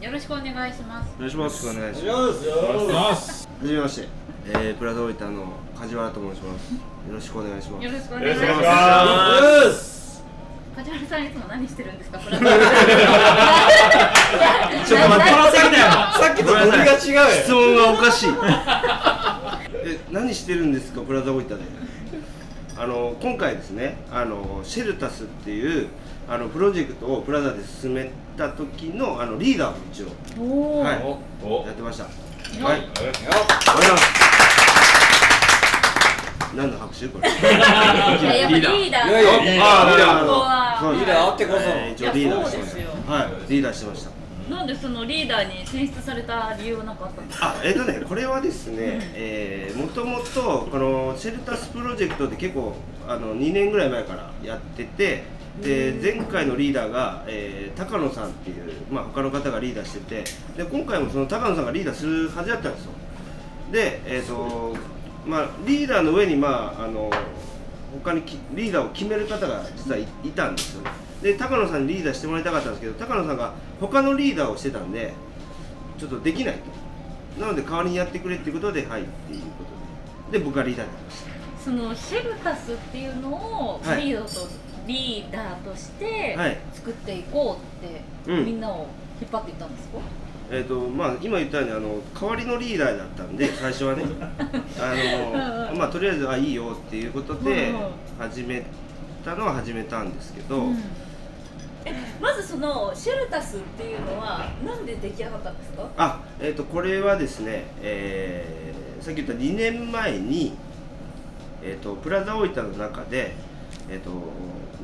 よろしくお願いします。お願いします。お願いしよしよます。はじめまして、えー、プラザ大分の梶原と申します。よろしくお願いします。よろしくおろ願いしましくお願いします。梶原さんいつも何してるんですかプラちょっと待って。さっきとノリが違うよ。質問がおかしい。え何してるんですかプラザ大分であの今回ですねあのシェルタスっていうあのプロジェクトをプラザで進めた時のあのリーダーを一応はいおやってました。よはい。ありがとうございます。何の拍手これ？い ややっぱリーダー。いやいやリーダー。あリーダーリーダーあってこそ。えー一応リーダーしてましいやそうですたはい。リーダーしてましたなんでそのリーダーに選出された理由は何かあったんですか？あえっ、とねこれはですね、えー、もともとこのシェルタスプロジェクトって結構あの2年ぐらい前からやっててで前回のリーダーが、えー高野さんっていう、まあ、他の方がリーダーしててで今回もその高野さんがリーダーするはずだったんですよ。でえっ、とまあリーダーの上にまああの他にきリーダーを決める方が実はいいたんですよねで高野さんにリーダーしてもらいたかったんですけど高野さんが他のリーダーをしてたんでちょっとできないと。なので代わりにやってくれっていうことではいっていうことで。で僕がリーダーになりました。そのシェルタスっていうのをはいリーダーと、リーダーとしてはい。作っていこうって、うん。みんなを引っ張っていったんですか？えーとまあ、今言ったようにあの代わりのリーダーだったんで最初はね。あの、まあ、とりあえずあいいよっていうことでうんうん。始めたのは始めたんですけど、うんそのシェルタスっていうのはなんで出来上がったんですか？あ、えー、とこれはですね、えーさっき言った2年前に、えー、とプラザ大分の中で、えーと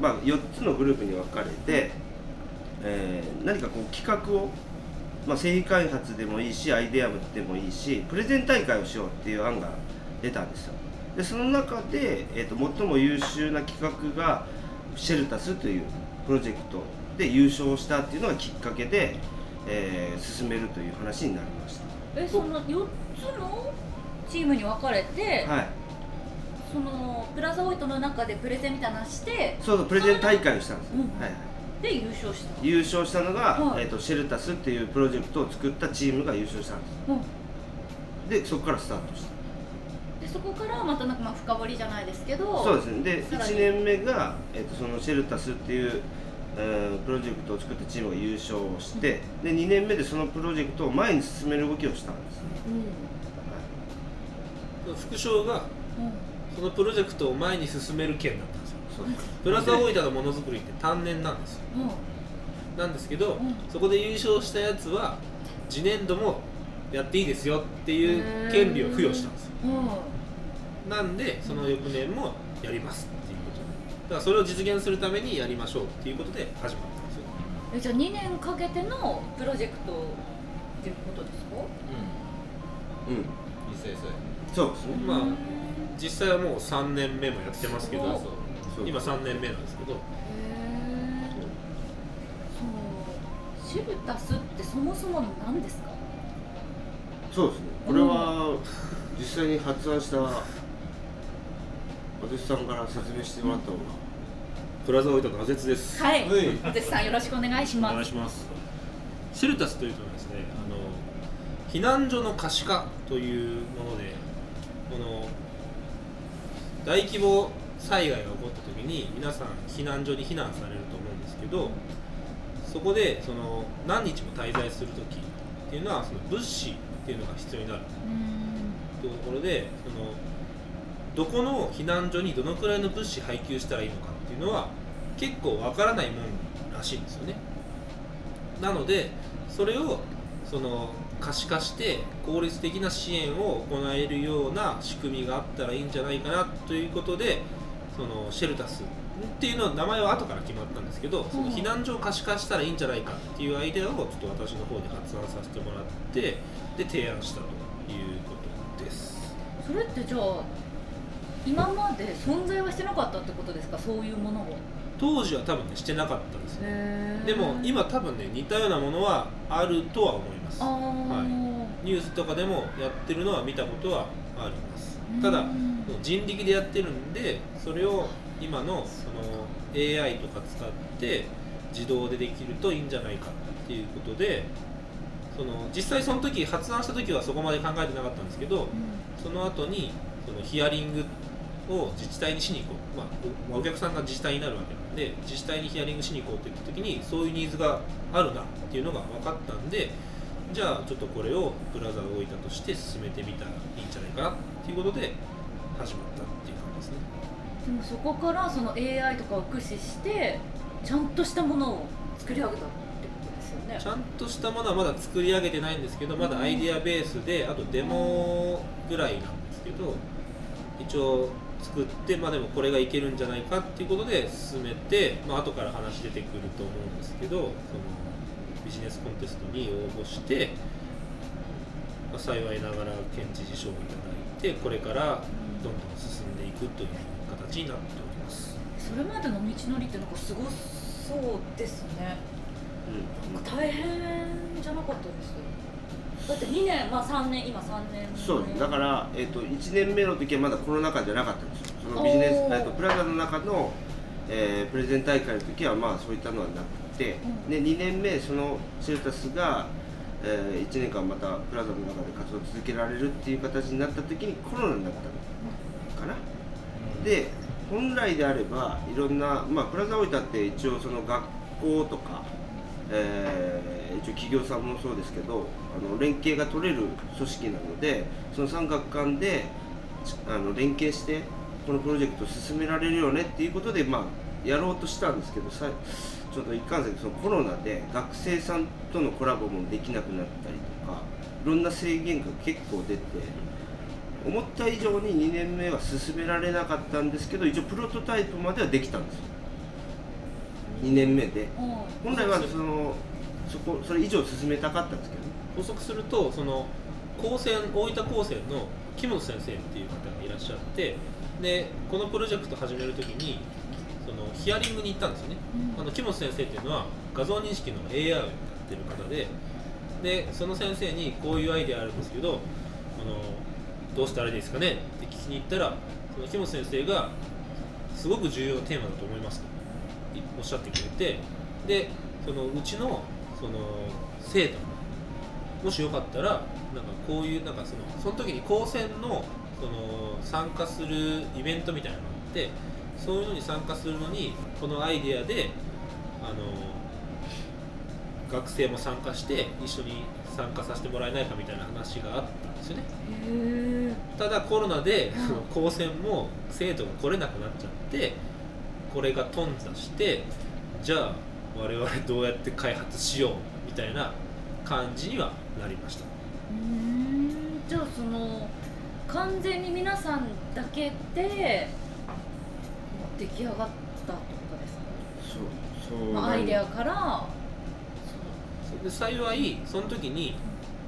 まあ、4つのグループに分かれて、えー何かこう企画を、まあ、製品開発でもいいしアイデアでもいいしプレゼン大会をしようっていう案が出たんですよ。でその中で、えー、と最も優秀な企画がシェルタスというプロジェクトで優勝したっていうのがきっかけで、えー進めるという話になりましえその4つのチームに分かれて、たはい。そのプラザオイトの中でプレゼンみたいなのしてそうそうプレゼン大会をしたんですよ、うん。はいはい。で優勝した。優勝したのが、はい。えー、とシェルタスっていうプロジェクトを作ったチームが優勝したんうん。ですでそこからスタートした。でそこからまたなんかまあ深掘りじゃないですけどそうですね。でさらに。1年目が、えー、とそのシェルタスっていう、えープロジェクトを作ったチームが優勝をして、で2年目でそのプロジェクトを前に進める動きをしたんです、うん。副賞がうん。そのプロジェクトを前に進める件だったんですよ。プラザ大分のものづくりって単年なんですよ。なんですけど、うん。そこで優勝したやつは次年度もやっていいですよっていう権利を付与したんですよ。うん。なんでその翌年もやりますからそれを実現するためにやりましょうっていうことで始まったんですよ。えじゃあ2年かけてのプロジェクトっていうことですか？うん。いい先そうですね。まあ実際はもう3年目もやってますけど今3年目なんですけど。へえそう。シェルタスってそもそも何ですか？そうですね。これは実際に発案した私さんから説明してもらった方がプラザ大分の阿絶です。はい。はい。お手さんよろしくお願いしおます。願いします。シェルタスというとですねあの避難所の可視化というものでこの大規模災害が起こった時に皆さん避難所に避難されると思うんですけどそこでその何日も滞在する時っていうのはその物資っていうのが必要になる。うん。というところでそのどこの避難所にどのくらいの物資配給したらいいのかっていうのは結構わからないもんらしいんですよね。なのでそれをその可視化して効率的な支援を行えるような仕組みがあったらいいんじゃないかなということでそのシェルタスっていうのは名前は後から決まったんですけどその避難所を可視化したらいいんじゃないかっていうアイデアをちょっと私の方で発案させてもらってで提案したということです。それってじゃあ今まで存在はしてなかったってことですか？そういうものを。当時は多分ねしてなかったんですよへでも今多分ね似たようなものはあるとは思います。はニュースとかでもやってるのは見たことはあります。ただうん人力でやってるんでそれを今のその AI とか使って自動でできるといいんじゃないかっていうことでその実際その時発案した時はそこまで考えてなかったんですけどうん。その後にそのヒアリングを自治体にしに行こう、まあ、おお客さんが自治体になるわけなんで自治体にヒアリングしに行こうって言った時にそういうニーズがあるなっていうのが分かったんでじゃあちょっとこれをプラザ大分として進めてみたらいいんじゃないかなっていうことで始まったっていう感じですね。でもそこからその AI とかを駆使してちゃんとしたものを作り上げたってことですよね。ちゃんとしたものはまだ作り上げてないんですけどまだアイディアベースであとデモぐらいなんですけど一応作ってまあでもこれがいけるんじゃないかっていうことで進めてまあ後から話出てくると思うんですけどそのビジネスコンテストに応募して、まあ、幸いながら県知事賞をいただいてこれからどんどん進んでいくという形になっております。それまでの道のりってなんかすごそうですね。なんか大変じゃなかったですだって2年まあ3年今3年。そうだから、えー、と1年目の時はまだコロナ禍じゃなかったんですよ。そのビジネス、おーえー、とプラザの中の、えープレゼン大会の時はまあそういったのはなくて、うん。で2年目そのシェルタスが、え1年間またプラザの中で活動を続けられるっていう形になった時にコロナになったのかな、で本来であればいろんな、まあ、プラザ大分って一応その学校とか、えー一応企業さんもそうですけどあの連携が取れる組織なのでその産学官でちあの連携してこのプロジェクトを進められるよねっていうことで、まあ、やろうとしたんですけどさちょっと一貫性そのコロナで学生さんとのコラボもできなくなったりとかいろんな制限が結構出て。思った以上に2年目は進められなかったんですけど一応プロトタイプまではできたんですよ。2年目で。うん。本来はそのそこそれ以上進めたかったんですけどね。補足するとその高専大分高専の木本先生っていう方がいらっしゃってでこのプロジェクト始めるときにそのヒアリングに行ったんですよね、うん。あの木本先生っていうのは画像認識の AI をやってる方ででその先生にこういうアイデアあるんですけどあのどうしたらいいですかねって聞きに行ったらその木本先生がすごく重要なテーマだと思いますといおっしゃってくれてでそのうちのその生徒もしよかったらなんかこういうなんかそのその時に高専のその参加するイベントみたいなのがあってそういうのに参加するのにこのアイデアであの学生も参加して一緒に参加させてもらえないかみたいな話があったんですよね。ただコロナでうんその高専も生徒が来れなくなっちゃってこれが頓挫してじゃあ我々どうやって開発しようみたいな感じにはなりました。うーん。じゃあその完全に皆さんだけで出来上がったってことですか？そう。そう。まあアイデアから。で幸いその時に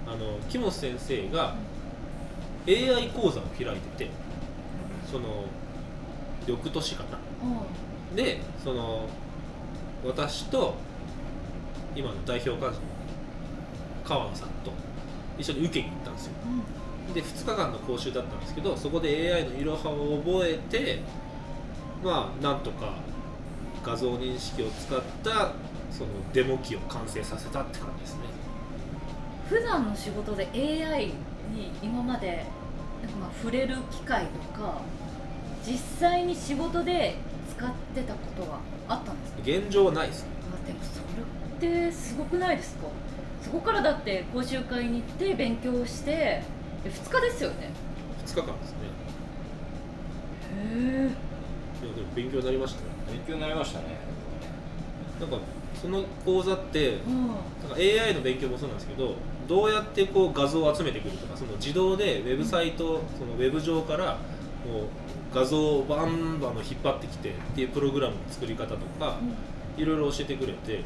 あの木本先生が AI 講座を開いててその翌年かな？うん。でその私と今の代表幹事の川野さんと一緒に受けに行ったんですよ。で2日間の講習だったんですけどそこで AI のいろはを覚えてまあなんとか画像認識を使ったそのデモ機を完成させたって感じですね。普段の仕事で AI に今までなんかまあ触れる機会とか実際に仕事で使ってたことがあったんですか？現状はないですね。あでもそれってすごくないですか？そこからだって講習会に行って勉強してえ2日ですよね？2日間ですね。へえ勉強になりましたよ勉強になりましたね。なんかその講座ってうん。なんか AI の勉強もそうなんですけどどうやってこう画像を集めてくるとかその自動でウェブサイト、そのウェブ上からもう画像をバンバンの引っ張ってきてっていうプログラムの作り方とかいろいろ教えてくれて、ね、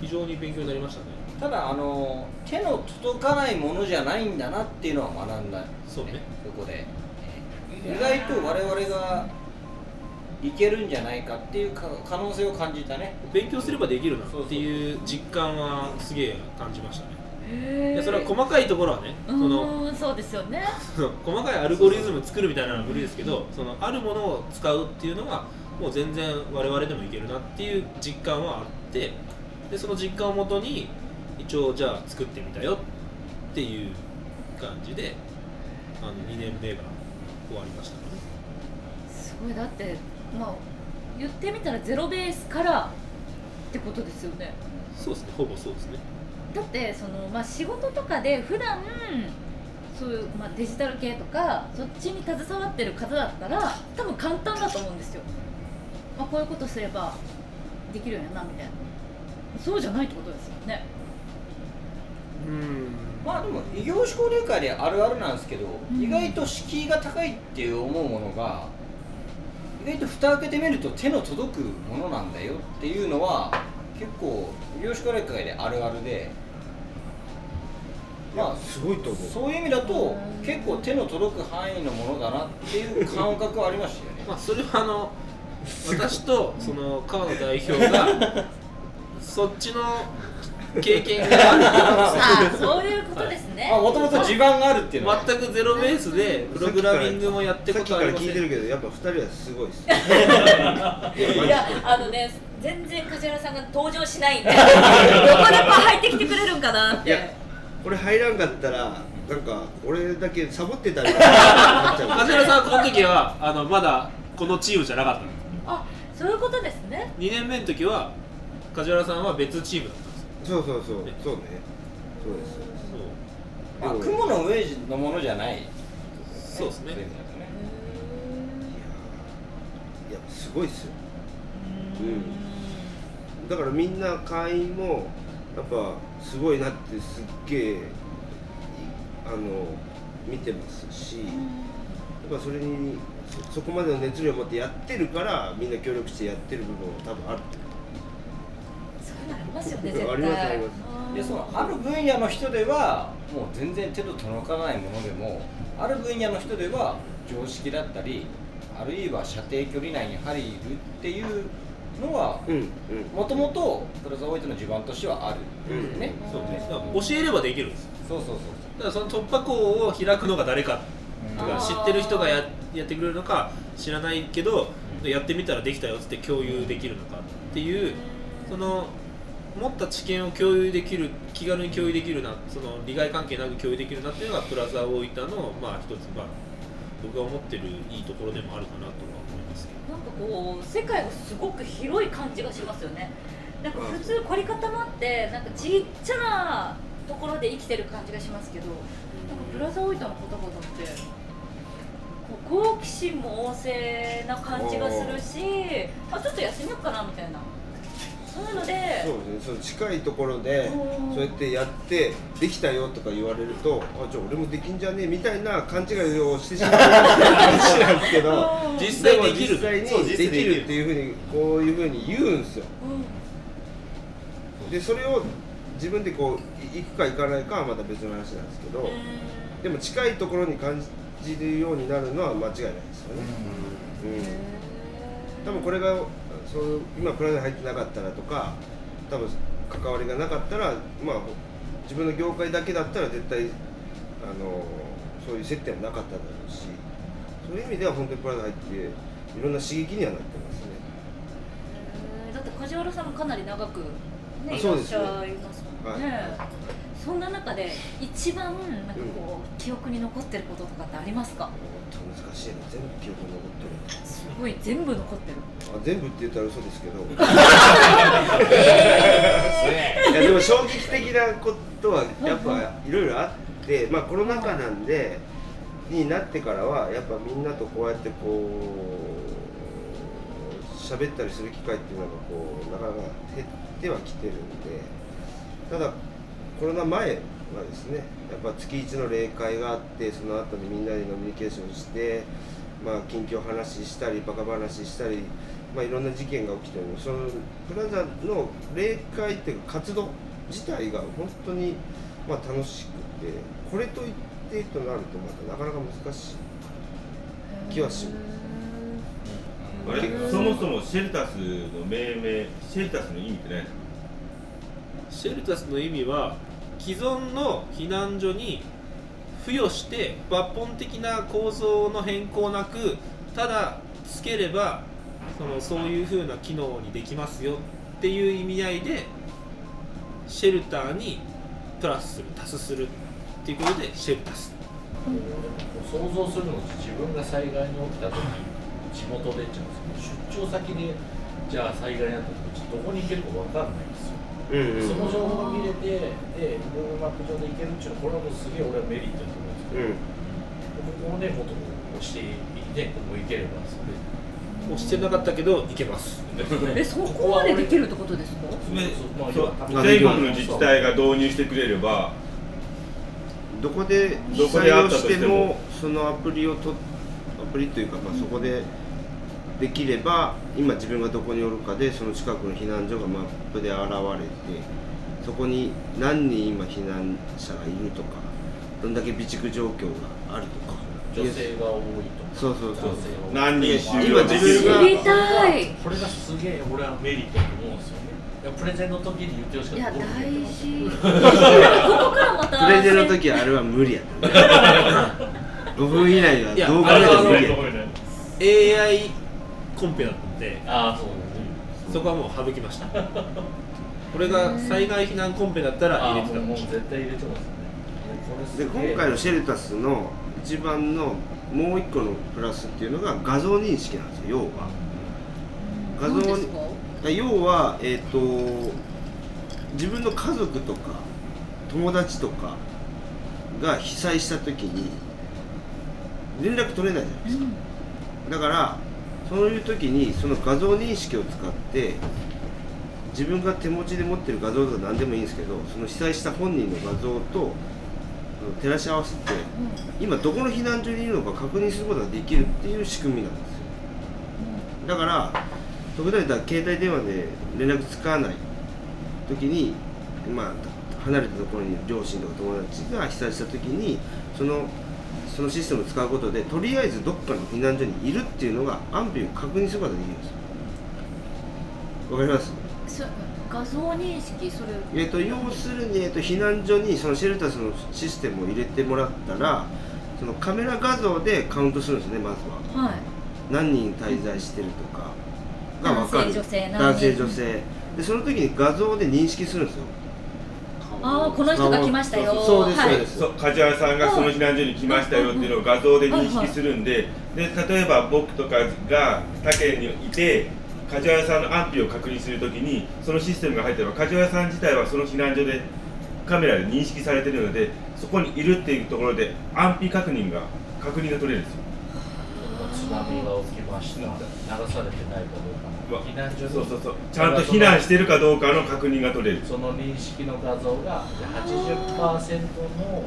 非常に勉強になりましたね。ただあの手の届かないものじゃないんだなっていうのは学んだ、そうね。そこで。意外と我々がいけるんじゃないかっていうか可能性を感じたね。勉強すればできるなっていう。実感はすげえ感じましたねへえでそれは細かいところはねそのうんそうですよね。細かいアルゴリズム作るみたいなのは無理ですけどそのあるものを使うっていうのはもう全然我々でもいけるなっていう実感はあってでその実感をもとに一応じゃあ作ってみたよっていう感じであの2年目が終わりましたね。すごいだってまあ言ってみたらゼロベースからってことですよね。そうですね。ほぼそうですねだってその、まあ、仕事とかで普段そういう、まあ、デジタル系とかそっちに携わってる方だったら多分簡単だと思うんですよ、まあ、こういうことすればできるようになみたいなそうじゃないってことですよね。うん。まあでも異業種交流会であるあるなんですけど、うん。意外と敷居が高いっていう思うものが意外と蓋開けてみると手の届くものなんだよっていうのは結構異業種交流会であるあるでまあすごいと思う。そういう意味だとうん結構手の届く範囲のものだなっていう感覚はありましたよね。まあそれはあの私とその川野代表が そっちの経験がある ああそういうことですね。もともと地盤があるっていうのは。全くゼロベースでプログラミングもやってこさっきから。とありません聞いてるけどやっぱ二人はすごいです いやあのね全然梶原さんが登場しないんでどこでこ入ってきてくれるんかなっていやこれ入らんかったらなんか俺だけサボってたりとかなっちゃう。梶原さんはこの時はあのまだこのチームじゃなかったあそういうことですね。2年目の時は梶原さんは別チームだったんですよそうそうそうそう。ねそうです。そう。まあ雲の上のものじゃない。そうですね。そういやすごいっすよだからみんな会員もやっぱすごいなってすっげえいあの見てますしやっぱそれにそそこまでの熱量を持ってやってるからみんな協力してやってる部分も多分ある。そうなりますよね絶対。ありますあります。そのある分野の人ではもう全然手の届かないものでもある分野の人では常識だったりあるいは射程距離内に入るっていうのはうんうん。もともとプラザオイトの地盤としてはある。ん。ですね、そうですだから教えればできるんです。そうそうそうただその突破口を開くのが誰かとか知ってる人がややってくれるのか知らないけどうんやってみたらできたよって共有できるのかっていうその持った知見を共有できる気軽に共有できるなその利害関係なく共有できるなっていうのがプラザ大分のまあ一つまあ僕が思ってるいいところでもあるかなとは思いますけどなんかこう世界がすごく広い感じがしますよね。なんか普通凝り固まってなんかちっちゃなところで生きてる感じがしますけどなんかプラザ大分の方々って好奇心も旺盛な感じがするしあちょっとやってみようかなみたいなそういうのでそうですねその近いところでうん。そうやってやってできたよとか言われるとあじゃあ俺もできんじゃねえみたいな勘違いをしてしまう。話なんですけどうん。実際できる。も実際にできる。るっていうふうにこういうふうに言うんですよ。でそれを自分でこうい行くか行かないかはまた別の話なんですけどでも近いところに感じるようになるのは間違いないですよね、うん、多分これがそう今プラザに入ってなかったらとか多分関わりがなかったらまあ自分の業界だけだったら絶対あのそういう接点はなかっただろうしそういう意味では本当にプラザ入っていろんな刺激にはなってますね。だって梶原さんもかなり長く、ね、いらっしゃいますもんね、はいそんな中で一番なんかこう、記憶に残ってることとかってありますか？難しいな全部記憶に残ってる。すごい全部残ってる。あ全部って言ったら嘘ですけど。いやでも衝撃的なことはやっぱいろいろあって、まあ、コロナ禍なんでになってからはやっぱみんなとこうやってこう喋ったりする機会っていうのがこうなかなか減ってはきてるんでただコロナ前はですねやっぱ月1の例会があってその後にみんなで飲みニケーションして、まあ、近況話したりバカ話したり、まあ、いろんな事件が起きてるのそのプラザの例会っていうか活動自体が本当にまあ楽しくてこれといってとなるとまたなかなか難しい気はします。あれ？そもそもシェルタスの命名シェルタスの意味って何ですか？シェルタスの意味は既存の避難所に付与して抜本的な構造の変更なくただつければそのそういう風な機能にできますよっていう意味合いでシェルターにプラスする足すするっていうことでシェルタス。想像するのって自分が災害に起きた時地元でっちゃうんですけど出張先でじゃあ災害になった時どこに行けるか分かんないです、うんうん。その情報が見れてで Google マップ上で行けるっていうのはこれはもうすげえ俺はメリットだと思うんですけど、うん。ここをねもっと押していってここ行ければそれ押してなかったけどいけます。えそこまでできるってことですか？全国の自治体が導入してくれればどこでどこであったとしてもそのアプリをとアプリというか、まあ、そこでできれば今自分がどこにおるかでその近くの避難所がマップで現れてそこに何人今避難者がいるとかどんだけ備蓄状況があるとか。女性が多いとか。そうそうそう。何人収今自分が。知りたいこれがすげえ俺はメリットだと思うんですよね。いやプレゼンの時に言ってほしかった。いや大事。ここからまたプレゼンの時はあれは無理やった。5分以内はいや動画では無理や AI コンペだったんでああそうだね。そこはもう省きました。これが災害避難コンペだったら入れてたもう絶対入れてますね。これで今回のシェルタスの一番のもう一個のプラスっていうのが画像認識なんですよ要は。画像何ですか？要はえっ、と自分の家族とか友達とかが被災した時に連絡取れないじゃないですか。だからそういう時にその画像認識を使って自分が手持ちで持ってる画像とか何でもいいんですけどその被災した本人の画像と照らし合わせて今どこの避難所にいるのか確認することができるっていう仕組みなんですよ。だから特段言ったら携帯電話で連絡つかない時にまあ離れたところに両親とか友達が被災した時にそのそのシステムを使うことでとりあえずどっかの避難所にいるっていうのが安否を確認することができるんですよ。わかります？そ画像認識それえっと要するに、えっと避難所にそのシェルタスのシステムを入れてもらったらそのカメラ画像でカウントするんですねまずは。はい。何人滞在してるとかが分かる。男性女性何人。男性女性。でその時に画像で認識するんですよああこの人が来ましたよ。そうですはい。そうです。そう梶原さんがその避難所に来ましたよっていうのを画像で認識するんで。で例えば僕とかが他県にいて梶原さんの安否を確認するときにそのシステムが入ってれば梶原さん自体はその避難所でカメラで認識されてるのでそこにいるっていうところで安否確認が確認が取れるんですよ津波が起きました。流されてないかどうか避難所にそうそうそう。ちゃんと避難してるかどうかの確認が取れる。その認識の画像がじゃあ80%の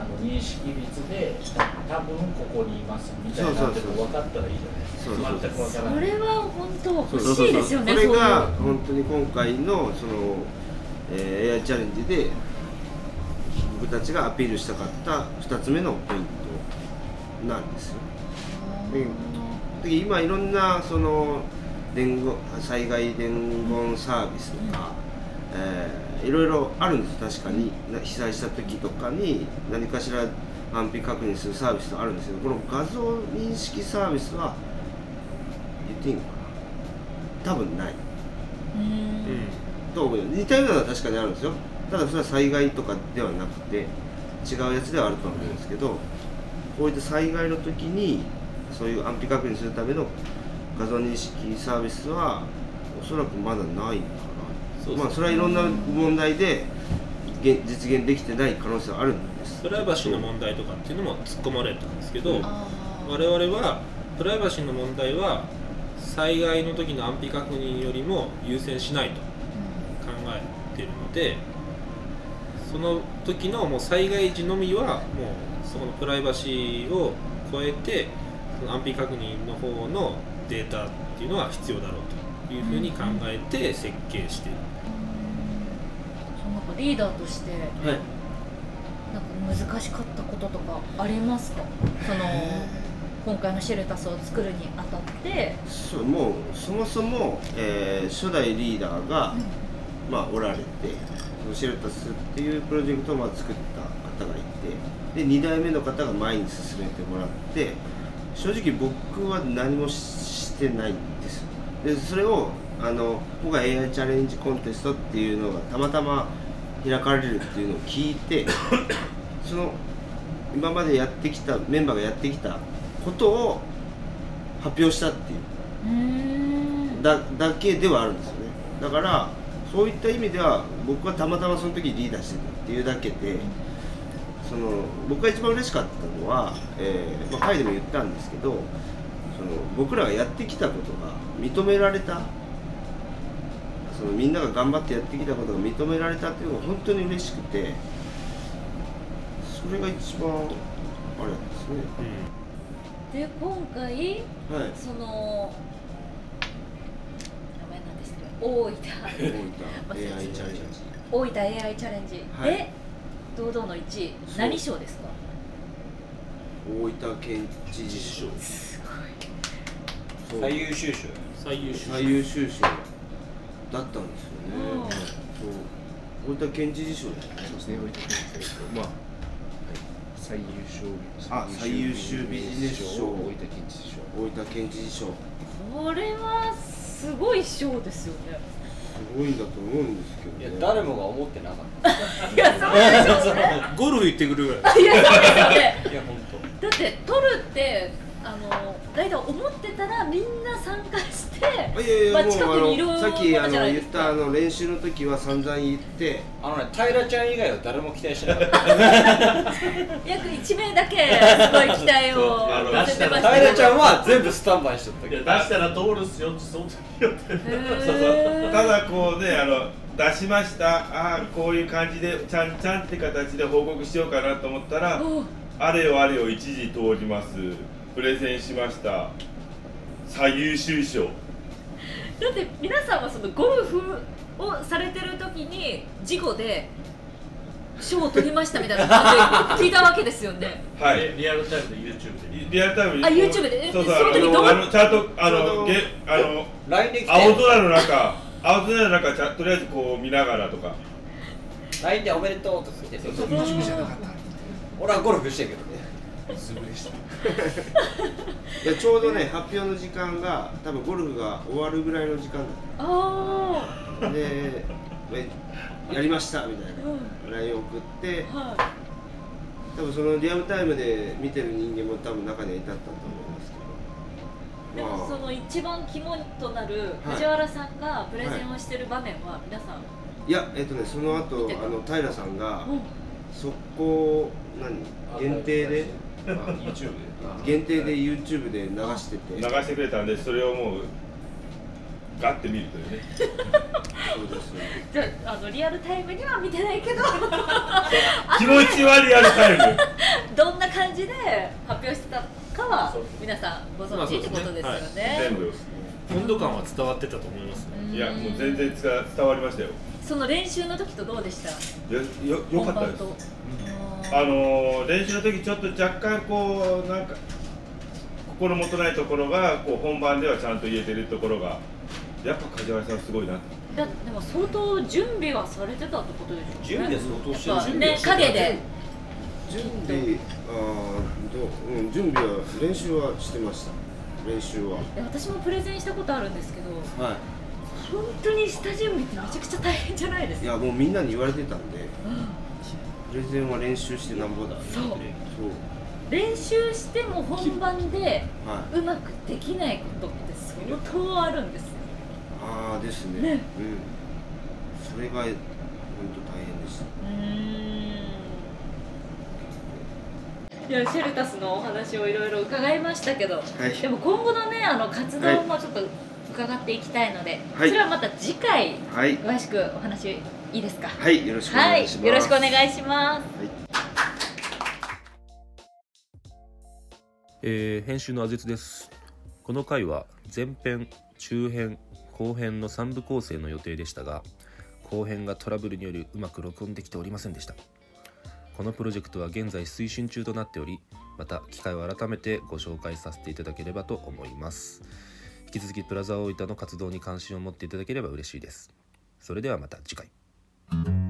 あの認識率でた多分ここにいますみたいなそうそうそう分かったらいいじゃないですか。そうそう全く分からないそれは本当欲そうしいですよねそれが本当に今回のその、えー AI チャレンジで僕たちがアピールしたかった2つ目のポイントなんですよで今いろんなその伝言災害伝言サービスとか、えーいろいろあるんです。確かに。な被災した時とかに何かしら安否確認するサービスがあるんですけどこの画像認識サービスは言っていいのかな？多分ない。うん。と思うよ。似たようなのは確かにあるんですよ。ただそれは災害とかではなくて違うやつではあると思うんですけどこういった災害の時にそういう安否確認するための画像認識サービスはおそらくまだないのかな。そまあそれはいろんな問題で現実現できてない可能性はあるんです。プライバシーの問題とかっていうのも突っ込まれたんですけど、我々はプライバシーの問題は災害の時の安否確認よりも優先しないと考えているのでその時のもう災害時のみはもうそこのプライバシーを超えて安否確認の方のデータっていうのは必要だろうというふうに考えて設計している。そうなんかリーダーとしてはい。なんか難しかったこととかありますか？その今回のシェルタスを作るにあたって。そうもうそもそも、えー初代リーダーが、まあ、おられてそのシェルタスっていうプロジェクトをまあ作った方がいてで2代目の方が前に進めてもらって正直僕は何もししてないんです。でそれをあの僕が AI チャレンジコンテストっていうのがたまたま開かれるっていうのを聞いて その今までやってきたメンバーがやってきたことを発表したっていう。だだけではあるんですよね。だからそういった意味では僕はたまたまその時リーダーしてたっていうだけでその僕が一番嬉しかったのは、えーまあ、会でも言ったんですけどその僕らがやってきたことが認められたそのみんなが頑張ってやってきたことが認められたっていうのが本当に嬉しくてそれが一番あれですね。で今回はい。その名前なんですけど大分。大分。AI チャレンジ。大分 AI チャレンジ。はい。で堂々の1位何賞ですか？大分県知事賞。すごい。最優秀賞。最優秀。最優秀賞。だったんですよね。うん。そう。大分県知事賞だったそうですね、置いてくださいと、まあ、はい、最優秀あ最優秀ビジネス賞。大分県知事賞。大分県知事賞。すこれはすごい賞ですよねごいんだと思うんですけど、ね、いや誰もが思ってなかっ いやそうでしょゴルフ行ってくるぐらい。いやそうですよね。たいや本だって取るってあの大体思ってたらみんな参加して近くにいるあのさっきあもの言ったあの練習の時は散々言って。当あのね平ちゃん以外は誰も期待してなかった。約1名だけすごい期待をそうあのさせてました。平ちゃんは全部スタンバイしとったいけど。や出したら通るっすよってその時言って。ただこうねあの出しました。ああこういう感じでちゃんちゃんって形で報告しようかなと思ったらおあれよあれよ一時通りますプレゼンしました。最優秀賞。だって皆さんはそのゴルフをされてる時に事故で賞を取りましたみたいな感じで聞いたわけですよね。はい。えリアルタイムで YouTube で。リアルタイムにあ YouTube で。えそうそう。その時どう？あのあのちゃんとあのげあの来て。青空の中青空の中ちゃんとりあえずこう見ながらとか。LINE でおめでとうとか来てそう、YouTube じゃなかった。俺はゴルフしてるけどねすぐでした。いやちょうどね発表の時間が多分ゴルフが終わるぐらいの時間だあった。でえやりましたみたいあ、な LINE 送って。うんは多分そのリアルタイムで見てる人間も多分中にはいたったと思いますい、けど。でもその一番肝となる藤原さんがプレゼンをしてる場面は皆さん、いやえっとねその後あの平さんがうん。速攻何？限定で？あ YouTube で。限定で YouTube で流してて。流してくれたんでそれをもうガッて見るというね。そうですよじゃああのリアルタイムには見てないけど。気持ちはリアルタイム。どんな感じで発表してたかは皆さんご存知ってことですよはい。ね。全部温度感は伝わってたと思いますね。うんいやもう全然つか伝わりましたよ。その練習の時とどうでした？よよよかったです。あのー練習の時ちょっと若干こうなんか心もとないところがこう本番ではちゃんと言えてるところがやっぱ梶原さんすごいなだでも相当準備はされてたってことでしょ。うね。準備は相当してるね影で。準備あーどう、うん、準備は練習はしてました。練習は。で私もプレゼンしたことあるんですけど、は本当に下準備ってめちゃくちゃ大変じゃないですか。いいやもうみんなに言われてたんで。うんプレゼンは練習してなんぼだ。そう。そう。練習しても本番ではい。うまくできないことって相当あるんですよ。ああですね。ね。うん。それが本当大変でしたいやシェルタスのお話をいろいろ伺いましたけど、はい。でも今後のねあの活動もちょっと伺っていきたいので、はい。それはまた次回はい。詳しくお話いいですか？はい。よろしくおはい願いします、よろしくお願いします。えー編集のあぜつです。この回は前編中編後編の3部構成の予定でしたが後編がトラブルによりうまく録音できておりませんでした。このプロジェクトは現在推進中となっておりまた機会を改めてご紹介させていただければと思います引き続きプラザ大分の活動に関心を持っていただければ嬉しいです。それではまた次回。